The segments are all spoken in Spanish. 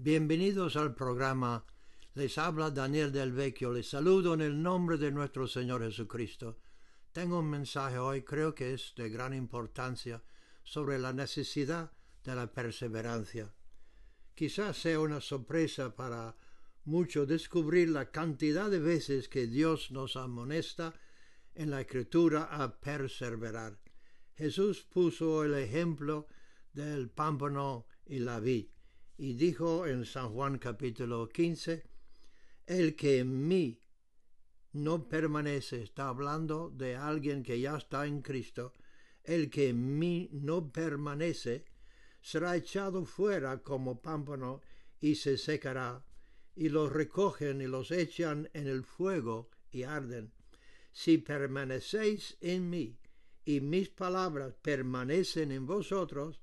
Bienvenidos al programa. Les habla Daniel del Vecchio. Les saludo en el nombre de nuestro Señor Jesucristo. Tengo un mensaje hoy, creo que es de gran importancia, sobre la necesidad de la perseverancia. Quizás sea una sorpresa para muchos descubrir la cantidad de veces que Dios nos amonesta en la Escritura a perseverar. Jesús puso el ejemplo del pámpano y la vid y dijo en San Juan capítulo 15, el que en mí no permanece, está hablando de alguien que ya está en Cristo, el que en mí no permanece, será echado fuera como pámpano y se secará, y los recogen y los echan en el fuego y arden. Si permanecéis en mí y mis palabras permanecen en vosotros,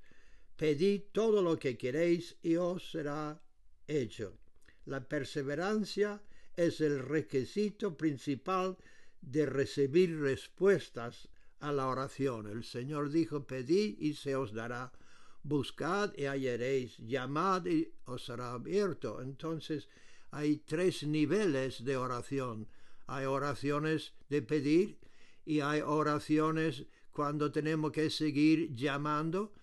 Pedid todo lo que queréis y os será hecho. La perseverancia es el requisito principal de recibir respuestas a la oración. El Señor dijo, pedid y se os dará, buscad y hallaréis, llamad y os será abierto. Entonces hay tres niveles de oración. Hay oraciones de pedir y hay oraciones cuando tenemos que seguir llamando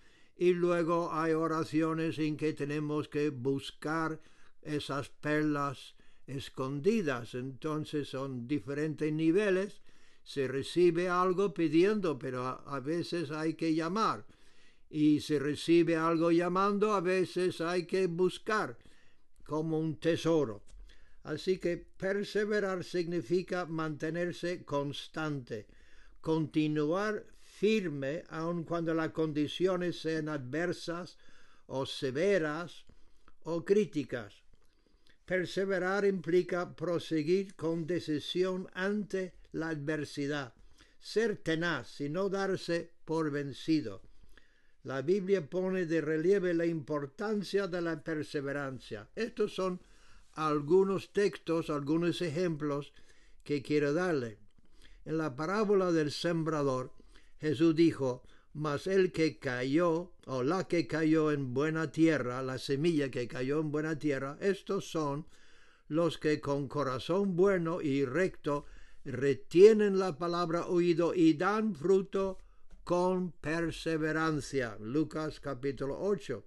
y luego hay oraciones en que tenemos que buscar esas perlas escondidas. Entonces son diferentes niveles. Se recibe algo pidiendo, pero a, veces hay que llamar. Y se recibe algo llamando, a veces hay que buscar como un tesoro. Así que perseverar significa mantenerse constante, continuar firme aun cuando las condiciones sean adversas o severas o críticas. Perseverar implica proseguir con decisión ante la adversidad, ser tenaz y no darse por vencido. La Biblia pone de relieve la importancia de la perseverancia. Estos son algunos textos, algunos ejemplos que quiero darle. En la parábola del sembrador, Jesús dijo, mas el que cayó, o la que cayó en buena tierra, la semilla que cayó en buena tierra, estos son los que con corazón bueno y recto retienen la palabra oído y dan fruto con perseverancia. Lucas capítulo 8.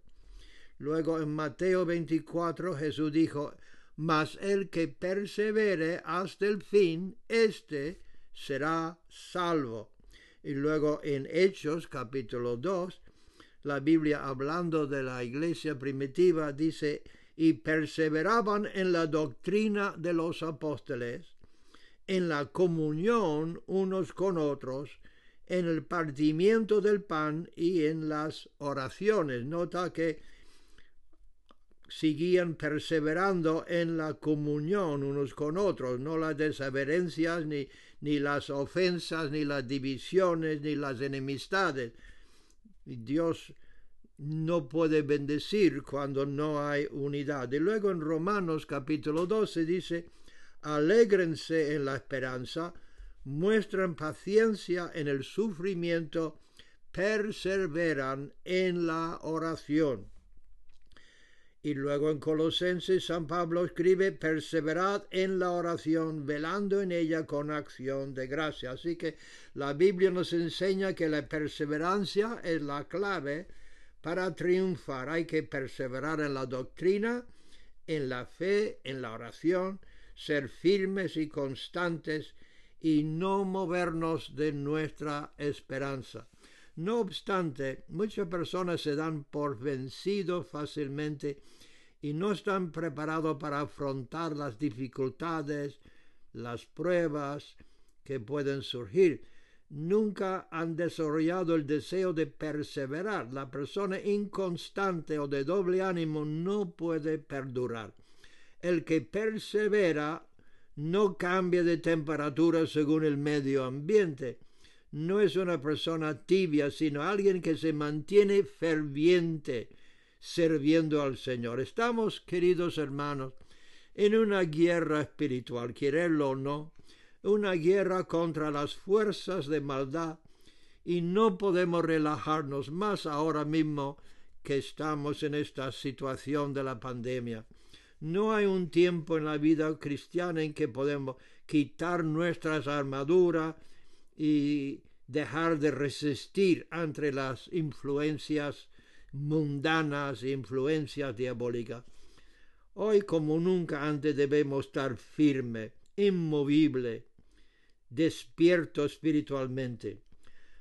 Luego en Mateo 24 Jesús dijo, mas el que persevere hasta el fin, éste será salvo. Y luego en Hechos capítulo 2, la Biblia hablando de la iglesia primitiva dice, y perseveraban en la doctrina de los apóstoles, en la comunión unos con otros, en el partimiento del pan y en las oraciones. Nota que seguían perseverando en la comunión unos con otros, no las desavenencias ni ni las ofensas, ni las divisiones, ni las enemistades. Dios no puede bendecir cuando no hay unidad. Y luego en Romanos capítulo 12 dice, alégrense en la esperanza, muestran paciencia en el sufrimiento, perseveran en la oración. Y luego en Colosenses San Pablo escribe, perseverad en la oración, velando en ella con acción de gracia. Así que la Biblia nos enseña que la perseverancia es la clave para triunfar. Hay que perseverar en la doctrina, en la fe, en la oración, ser firmes y constantes y no movernos de nuestra esperanza. No obstante, muchas personas se dan por vencidos fácilmente y no están preparados para afrontar las dificultades, las pruebas que pueden surgir. Nunca han desarrollado el deseo de perseverar. La persona inconstante o de doble ánimo no puede perdurar. El que persevera no cambia de temperatura según el medio ambiente no es una persona tibia, sino alguien que se mantiene ferviente sirviendo al Señor. Estamos, queridos hermanos, en una guerra espiritual, quererlo o no, una guerra contra las fuerzas de maldad, y no podemos relajarnos más ahora mismo que estamos en esta situación de la pandemia. No hay un tiempo en la vida cristiana en que podemos quitar nuestras armaduras y dejar de resistir ante las influencias mundanas influencias diabólicas. Hoy como nunca antes debemos estar firme, inmovible, despierto espiritualmente.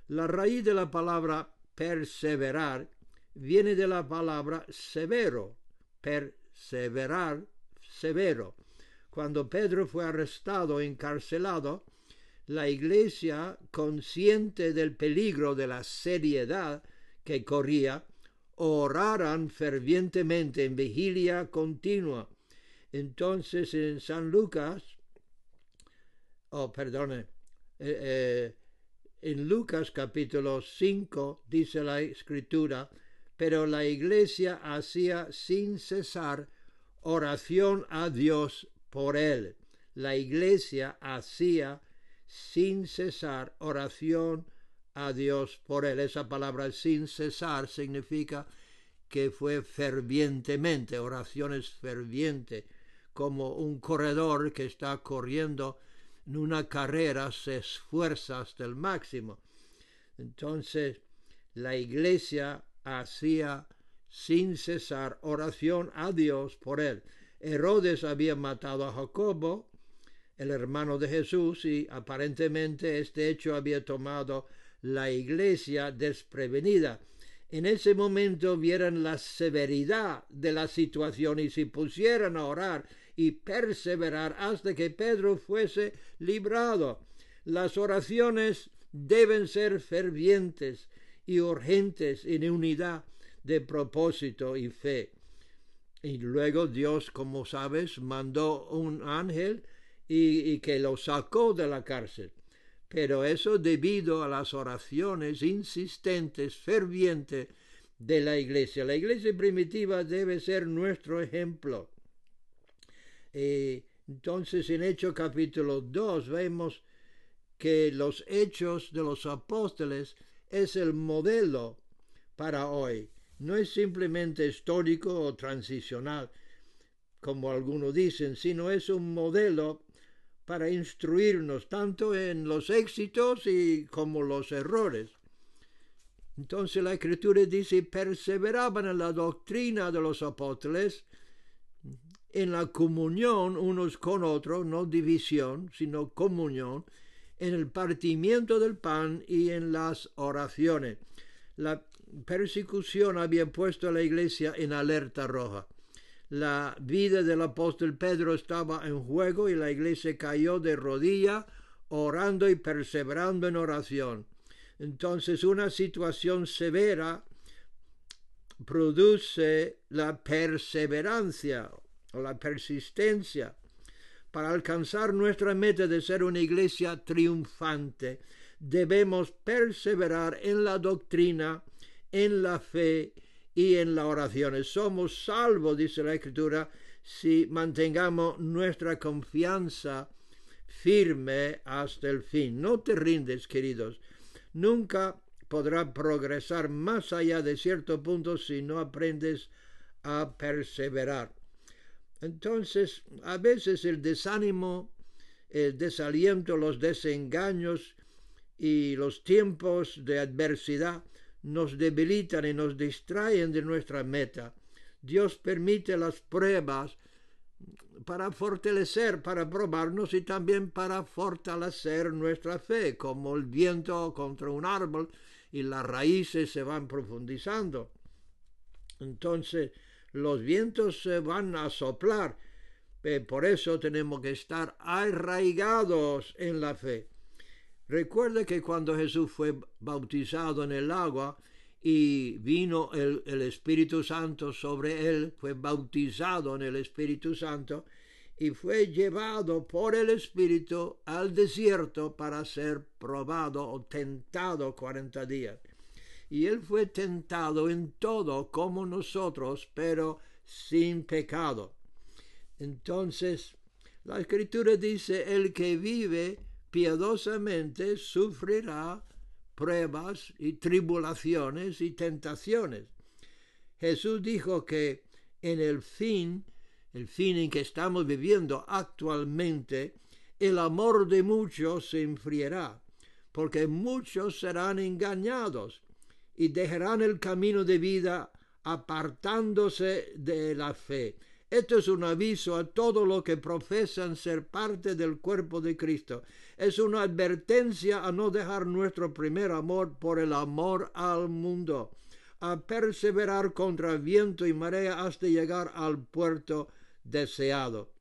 La raíz de la palabra perseverar viene de la palabra severo, perseverar, severo. Cuando Pedro fue arrestado, encarcelado, la iglesia, consciente del peligro de la seriedad que corría, oraran fervientemente en vigilia continua. Entonces en San Lucas, oh, perdone, eh, eh, en Lucas capítulo 5 dice la escritura, pero la iglesia hacía sin cesar oración a Dios por él. La iglesia hacía sin cesar oración a Dios por él. Esa palabra sin cesar significa que fue fervientemente, oraciones fervientes, como un corredor que está corriendo en una carrera, se esfuerza hasta el máximo. Entonces, la iglesia hacía sin cesar oración a Dios por él. Herodes había matado a Jacobo, el hermano de Jesús, y aparentemente este hecho había tomado la iglesia desprevenida. En ese momento vieran la severidad de la situación y se pusieran a orar y perseverar hasta que Pedro fuese librado. Las oraciones deben ser fervientes y urgentes en unidad de propósito y fe. Y luego Dios, como sabes, mandó un ángel y, que lo sacó de la cárcel. Pero eso debido a las oraciones insistentes, fervientes de la iglesia. La iglesia primitiva debe ser nuestro ejemplo. Eh, entonces en Hechos capítulo 2 vemos que los hechos de los apóstoles es el modelo para hoy. No es simplemente histórico o transicional, como algunos dicen, sino es un modelo para instruirnos tanto en los éxitos y como los errores. Entonces la escritura dice, perseveraban en la doctrina de los apóstoles, en la comunión unos con otros, no división, sino comunión, en el partimiento del pan y en las oraciones. La persecución había puesto a la iglesia en alerta roja la vida del apóstol Pedro estaba en juego y la iglesia cayó de rodilla orando y perseverando en oración. Entonces una situación severa produce la perseverancia o la persistencia para alcanzar nuestra meta de ser una iglesia triunfante. Debemos perseverar en la doctrina, en la fe y en las oraciones. Somos salvos, dice la Escritura, si mantengamos nuestra confianza firme hasta el fin. No te rindes, queridos. Nunca podrá progresar más allá de cierto punto si no aprendes a perseverar. Entonces, a veces el desánimo, el desaliento, los desengaños y los tiempos de adversidad nos debilitan y nos distraen de nuestra meta. Dios permite las pruebas para fortalecer, para probarnos y también para fortalecer nuestra fe, como el viento contra un árbol y las raíces se van profundizando. Entonces, los vientos se van a soplar. Por eso tenemos que estar arraigados en la fe. Recuerde que cuando Jesús fue bautizado en el agua y vino el, Espíritu Santo sobre él, fue bautizado en el Espíritu Santo y fue llevado por el Espíritu al desierto para ser probado o tentado cuarenta días. Y él fue tentado en todo como nosotros, pero sin pecado. Entonces, la escritura dice, el que vive piadosamente sufrirá pruebas y tribulaciones y tentaciones. Jesús dijo que en el fin, el fin en que estamos viviendo actualmente, el amor de muchos se enfriará, porque muchos serán engañados y dejarán el camino de vida apartándose de la fe. Esto es un aviso a todos los que profesan ser parte del cuerpo de Cristo. Es una advertencia a no dejar nuestro primer amor por el amor al mundo, a perseverar contra viento y marea hasta llegar al puerto deseado.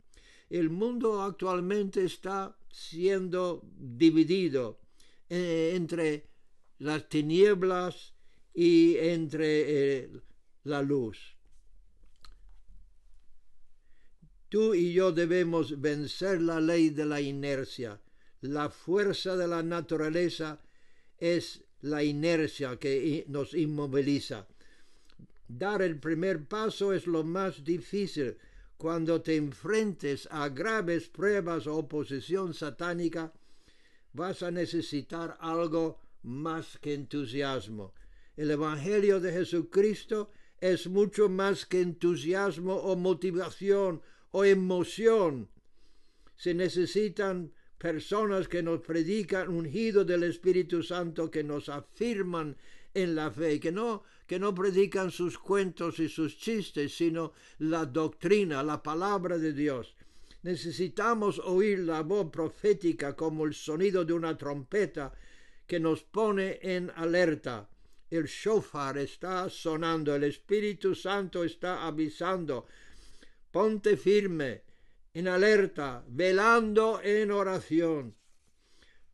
El mundo actualmente está siendo dividido eh, entre las tinieblas y entre eh, la luz. Tú y yo debemos vencer la ley de la inercia. La fuerza de la naturaleza es la inercia que nos inmoviliza. Dar el primer paso es lo más difícil cuando te enfrentes a graves pruebas o oposición satánica. Vas a necesitar algo más que entusiasmo. El Evangelio de Jesucristo es mucho más que entusiasmo o motivación o emoción. Se necesitan personas que nos predican ungido del Espíritu Santo, que nos afirman en la fe, que no, que no predican sus cuentos y sus chistes, sino la doctrina, la palabra de Dios. Necesitamos oír la voz profética como el sonido de una trompeta que nos pone en alerta el shofar está sonando, el Espíritu Santo está avisando. Ponte firme, en alerta, velando en oración.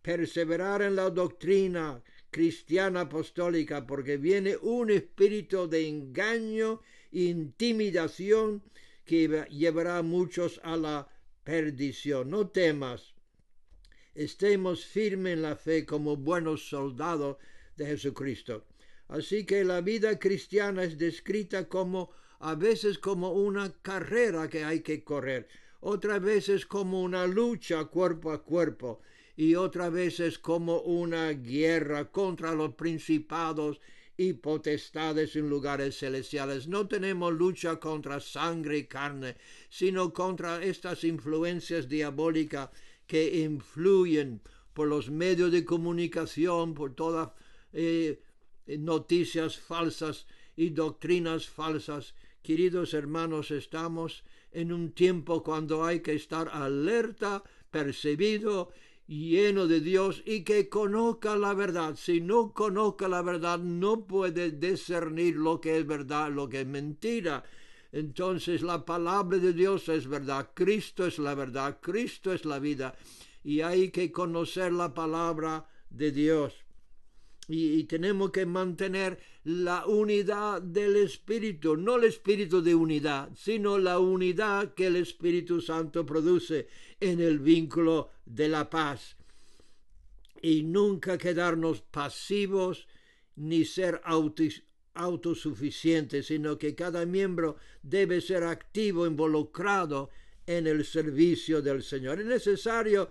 Perseverar en la doctrina cristiana apostólica, porque viene un espíritu de engaño e intimidación que llevará a muchos a la perdición. No temas. Estemos firmes en la fe como buenos soldados de Jesucristo. Así que la vida cristiana es descrita como a veces como una carrera que hay que correr, otras veces como una lucha cuerpo a cuerpo y otras veces como una guerra contra los principados y potestades en lugares celestiales. No tenemos lucha contra sangre y carne, sino contra estas influencias diabólicas que influyen por los medios de comunicación, por toda eh, noticias falsas y doctrinas falsas. Queridos hermanos, estamos en un tiempo cuando hay que estar alerta, percibido, lleno de Dios y que conozca la verdad. Si no conozca la verdad, no puede discernir lo que es verdad, lo que es mentira. Entonces la palabra de Dios es verdad, Cristo es la verdad, Cristo es la vida y hay que conocer la palabra de Dios y, tenemos que mantener la unidad del Espíritu, no el Espíritu de unidad, sino la unidad que el Espíritu Santo produce en el vínculo de la paz. Y nunca quedarnos pasivos ni ser autosuficientes, sino que cada miembro debe ser activo, involucrado en el servicio del Señor. Es necesario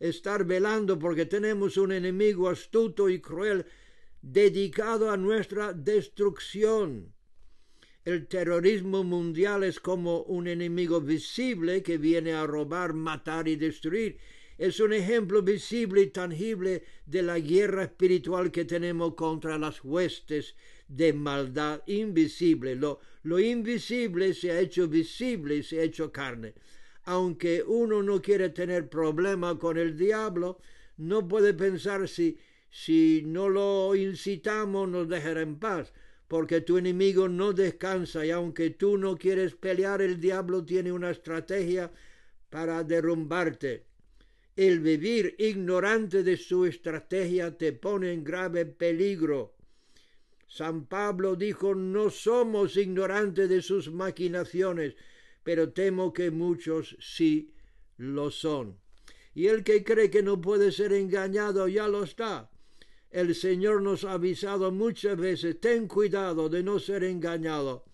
estar velando porque tenemos un enemigo astuto y cruel dedicado a nuestra destrucción. El terrorismo mundial es como un enemigo visible que viene a robar, matar y destruir. Es un ejemplo visible y tangible de la guerra espiritual que tenemos contra las huestes de maldad invisible. Lo, lo invisible se ha hecho visible y se ha hecho carne aunque uno no quiere tener problema con el diablo, no puede pensar si, no lo incitamos nos dejará en paz, porque tu enemigo no descansa y aunque tú no quieres pelear, el diablo tiene una estrategia para derrumbarte. El vivir ignorante de su estrategia te pone en grave peligro. San Pablo dijo, no somos ignorantes de sus maquinaciones, pero temo que muchos sí lo son. Y el que cree que no puede ser engañado ya lo está. El Señor nos ha avisado muchas veces, ten cuidado de no ser engañado.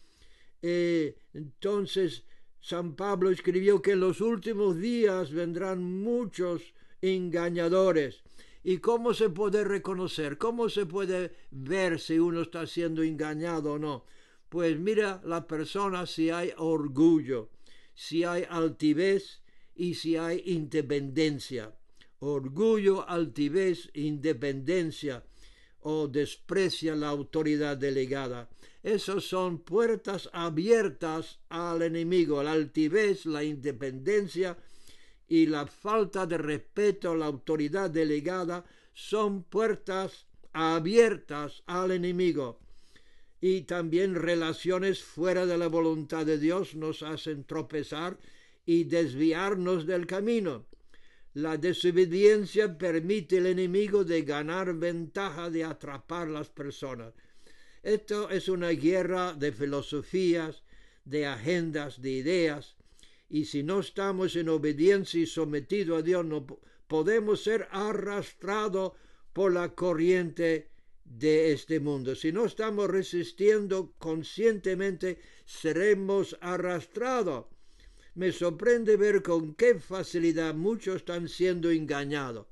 Eh, entonces, San Pablo escribió que en los últimos días vendrán muchos engañadores. ¿Y cómo se puede reconocer? ¿Cómo se puede ver si uno está siendo engañado o no? Pues mira la persona si hay orgullo, si hay altivez y si hay independencia. Orgullo, altivez, independencia o desprecia la autoridad delegada. Esas son puertas abiertas al enemigo, la altivez, la independencia y la falta de respeto a la autoridad delegada son puertas abiertas al enemigo. Y también relaciones fuera de la voluntad de Dios nos hacen tropezar y desviarnos del camino. La desobediencia permite al enemigo de ganar ventaja de atrapar las personas. Esto es una guerra de filosofías, de agendas, de ideas, y si no estamos en obediencia y sometidos a Dios, no podemos ser arrastrados por la corriente de este mundo. Si no estamos resistiendo conscientemente, seremos arrastrados. Me sorprende ver con qué facilidad muchos están siendo engañados.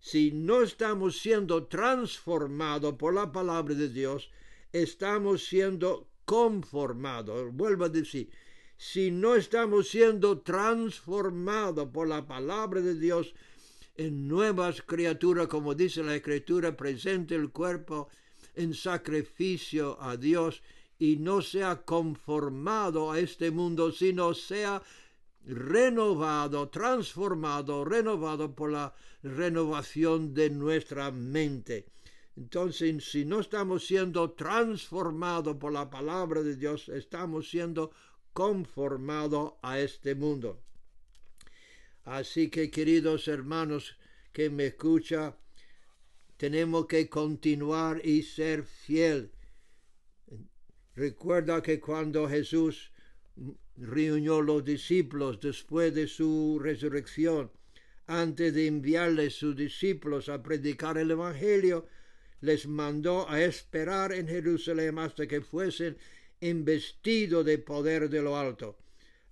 Si no estamos siendo transformados por la palabra de Dios, estamos siendo conformados. Vuelvo a decir, si no estamos siendo transformados por la palabra de Dios en nuevas criaturas, como dice la Escritura, presente el cuerpo en sacrificio a Dios y no sea conformado a este mundo, sino sea renovado, transformado, renovado por la renovación de nuestra mente. Entonces, si no estamos siendo transformados por la palabra de Dios, estamos siendo conformados a este mundo. Así que, queridos hermanos que me escuchan, tenemos que continuar y ser fiel. Recuerda que cuando Jesús reunió los discípulos después de su resurrección, antes de enviarles sus discípulos a predicar el Evangelio, les mandó a esperar en Jerusalén hasta que fuesen investidos de poder de lo alto.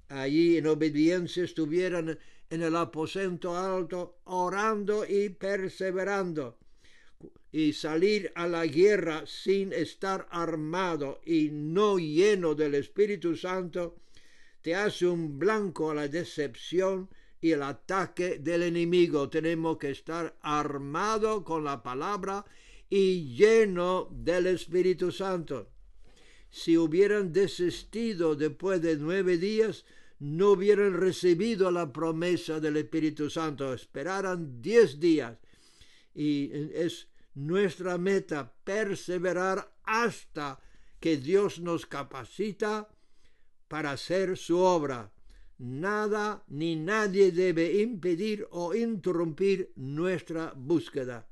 Allí en obediencia estuvieran en el aposento alto, orando y perseverando. Y salir a la guerra sin estar armado y no lleno del Espíritu Santo, te hace un blanco a la decepción y el ataque del enemigo. Tenemos que estar armado con la palabra y lleno del Espíritu Santo. Si hubieran desistido después de nueve días, no hubieran recibido la promesa del Espíritu Santo. Esperaran diez días. Y es nuestra meta perseverar hasta que Dios nos capacita para hacer su obra. Nada ni nadie debe impedir o interrumpir nuestra búsqueda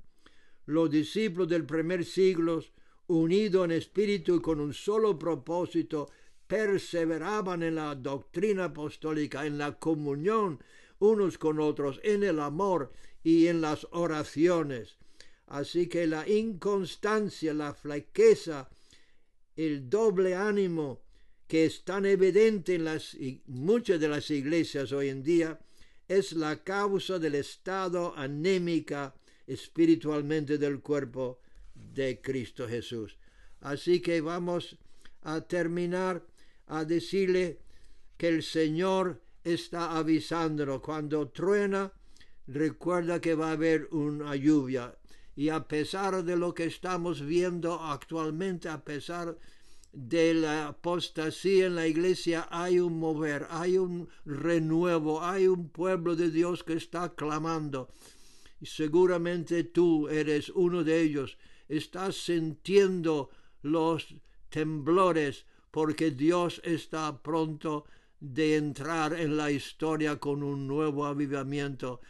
los discípulos del primer siglo, unidos en espíritu y con un solo propósito, perseveraban en la doctrina apostólica, en la comunión unos con otros, en el amor y en las oraciones. Así que la inconstancia, la flaqueza, el doble ánimo que es tan evidente en las, muchas de las iglesias hoy en día, es la causa del estado anémica espiritualmente del cuerpo de Cristo Jesús. Así que vamos a terminar a decirle que el Señor está avisándonos. Cuando truena, recuerda que va a haber una lluvia. Y a pesar de lo que estamos viendo actualmente, a pesar de la apostasía en la iglesia, hay un mover, hay un renuevo, hay un pueblo de Dios que está clamando seguramente tú eres uno de ellos, estás sintiendo los temblores porque Dios está pronto de entrar en la historia con un nuevo avivamiento.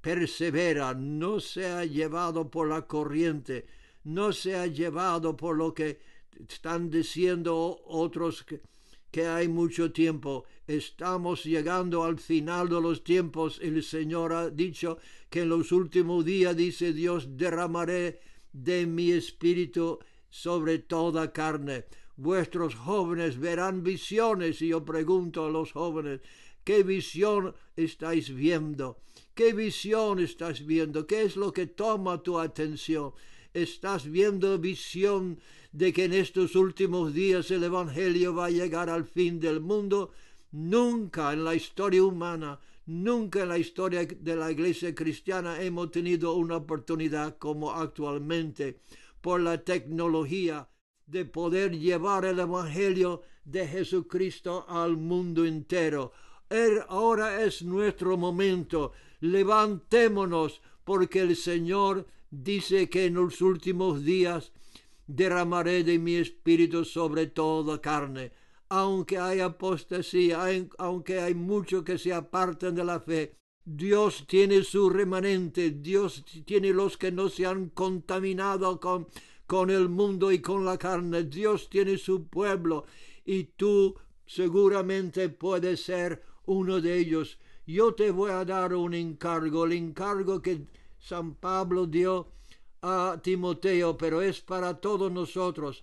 Persevera, no sea llevado por la corriente, no sea llevado por lo que están diciendo otros que, que hay mucho tiempo. Estamos llegando al final de los tiempos. El Señor ha dicho que en los últimos días, dice Dios, derramaré de mi espíritu sobre toda carne. Vuestros jóvenes verán visiones y yo pregunto a los jóvenes, ¿qué visión estáis viendo? ¿Qué visión estás viendo? ¿Qué es lo que toma tu atención? estás viendo visión de que en estos últimos días el Evangelio va a llegar al fin del mundo. Nunca en la historia humana, nunca en la historia de la iglesia cristiana hemos tenido una oportunidad como actualmente por la tecnología de poder llevar el Evangelio de Jesucristo al mundo entero. Er, ahora es nuestro momento. Levantémonos porque el Señor dice que en los últimos días derramaré de mi espíritu sobre toda carne. Aunque hay apostasía, aunque hay muchos que se apartan de la fe, Dios tiene su remanente, Dios tiene los que no se han contaminado con, con el mundo y con la carne, Dios tiene su pueblo y tú seguramente puedes ser uno de ellos. Yo te voy a dar un encargo, el encargo que San Pablo dio a Timoteo, pero es para todos nosotros.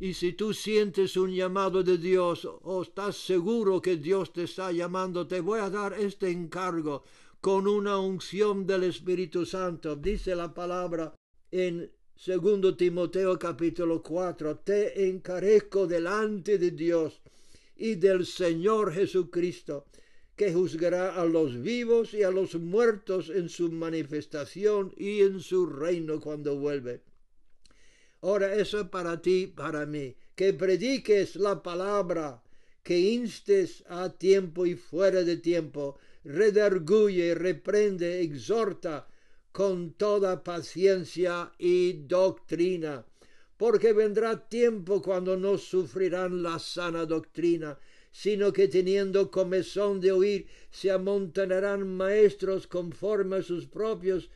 Y si tú sientes un llamado de Dios o estás seguro que Dios te está llamando, te voy a dar este encargo con una unción del Espíritu Santo. Dice la palabra en segundo Timoteo capítulo 4, te encarezco delante de Dios y del Señor Jesucristo, que juzgará a los vivos y a los muertos en su manifestación y en su reino cuando vuelve. Ahora eso es para ti, para mí, que prediques la palabra, que instes a tiempo y fuera de tiempo, redarguye, reprende, exhorta con toda paciencia y doctrina, porque vendrá tiempo cuando no sufrirán la sana doctrina, sino que teniendo comezón de oír, se amontonarán maestros conforme a sus propios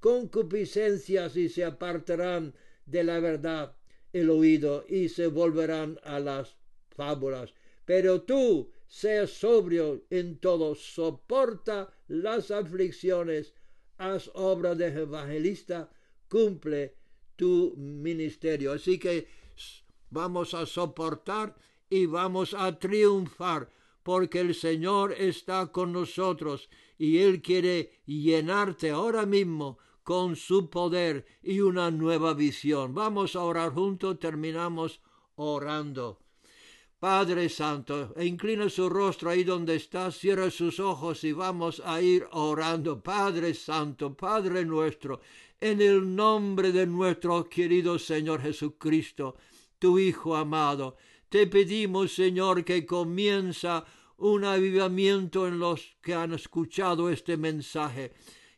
concupiscencias y se apartarán de la verdad el oído y se volverán a las fábulas. Pero tú, seas sobrio en todo, soporta las aflicciones, haz obra de evangelista, cumple tu ministerio. Así que vamos a soportar y vamos a triunfar, porque el Señor está con nosotros y Él quiere llenarte ahora mismo con su poder y una nueva visión. Vamos a orar juntos, terminamos orando. Padre Santo, e inclina su rostro ahí donde está, cierra sus ojos y vamos a ir orando. Padre Santo, Padre nuestro, en el nombre de nuestro querido Señor Jesucristo, tu Hijo amado, te pedimos, Señor, que comienza un avivamiento en los que han escuchado este mensaje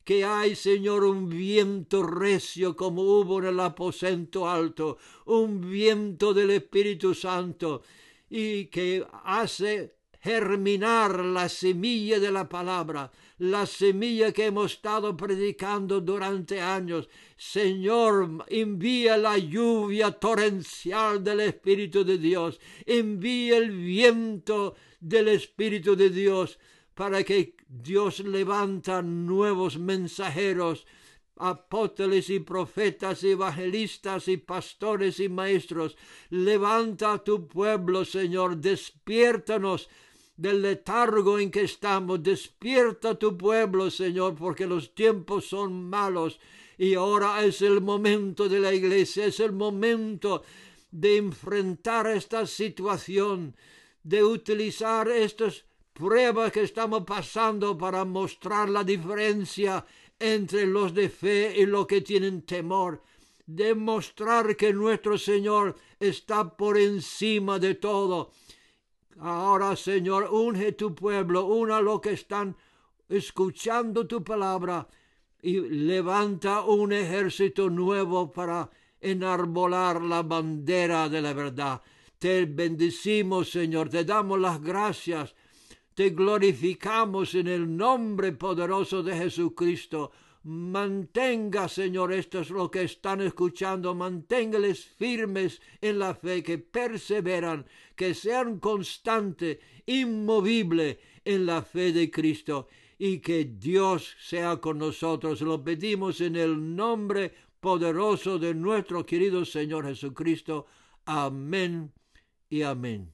que hay, Señor, un viento recio como hubo en el aposento alto, un viento del Espíritu Santo, y que hace germinar la semilla de la palabra, la semilla que hemos estado predicando durante años. Señor, envía la lluvia torrencial del Espíritu de Dios, envía el viento del Espíritu de Dios para que Dios levanta nuevos mensajeros, apóstoles y profetas, evangelistas y pastores y maestros. Levanta a tu pueblo, Señor, despiértanos del letargo en que estamos. Despierta tu pueblo, Señor, porque los tiempos son malos y ahora es el momento de la iglesia, es el momento de enfrentar esta situación, de utilizar estos pruebas que estamos pasando para mostrar la diferencia entre los de fe y los que tienen temor, demostrar que nuestro Señor está por encima de todo. Ahora, Señor, unge tu pueblo, una lo que están escuchando tu palabra y levanta un ejército nuevo para enarbolar la bandera de la verdad. Te bendecimos, Señor, te damos las gracias te glorificamos en el nombre poderoso de Jesucristo. Mantenga, Señor, estos lo que están escuchando, manténgales firmes en la fe, que perseveran, que sean constantes, inmovibles en la fe de Cristo y que Dios sea con nosotros. Lo pedimos en el nombre poderoso de nuestro querido Señor Jesucristo. Amén y amén.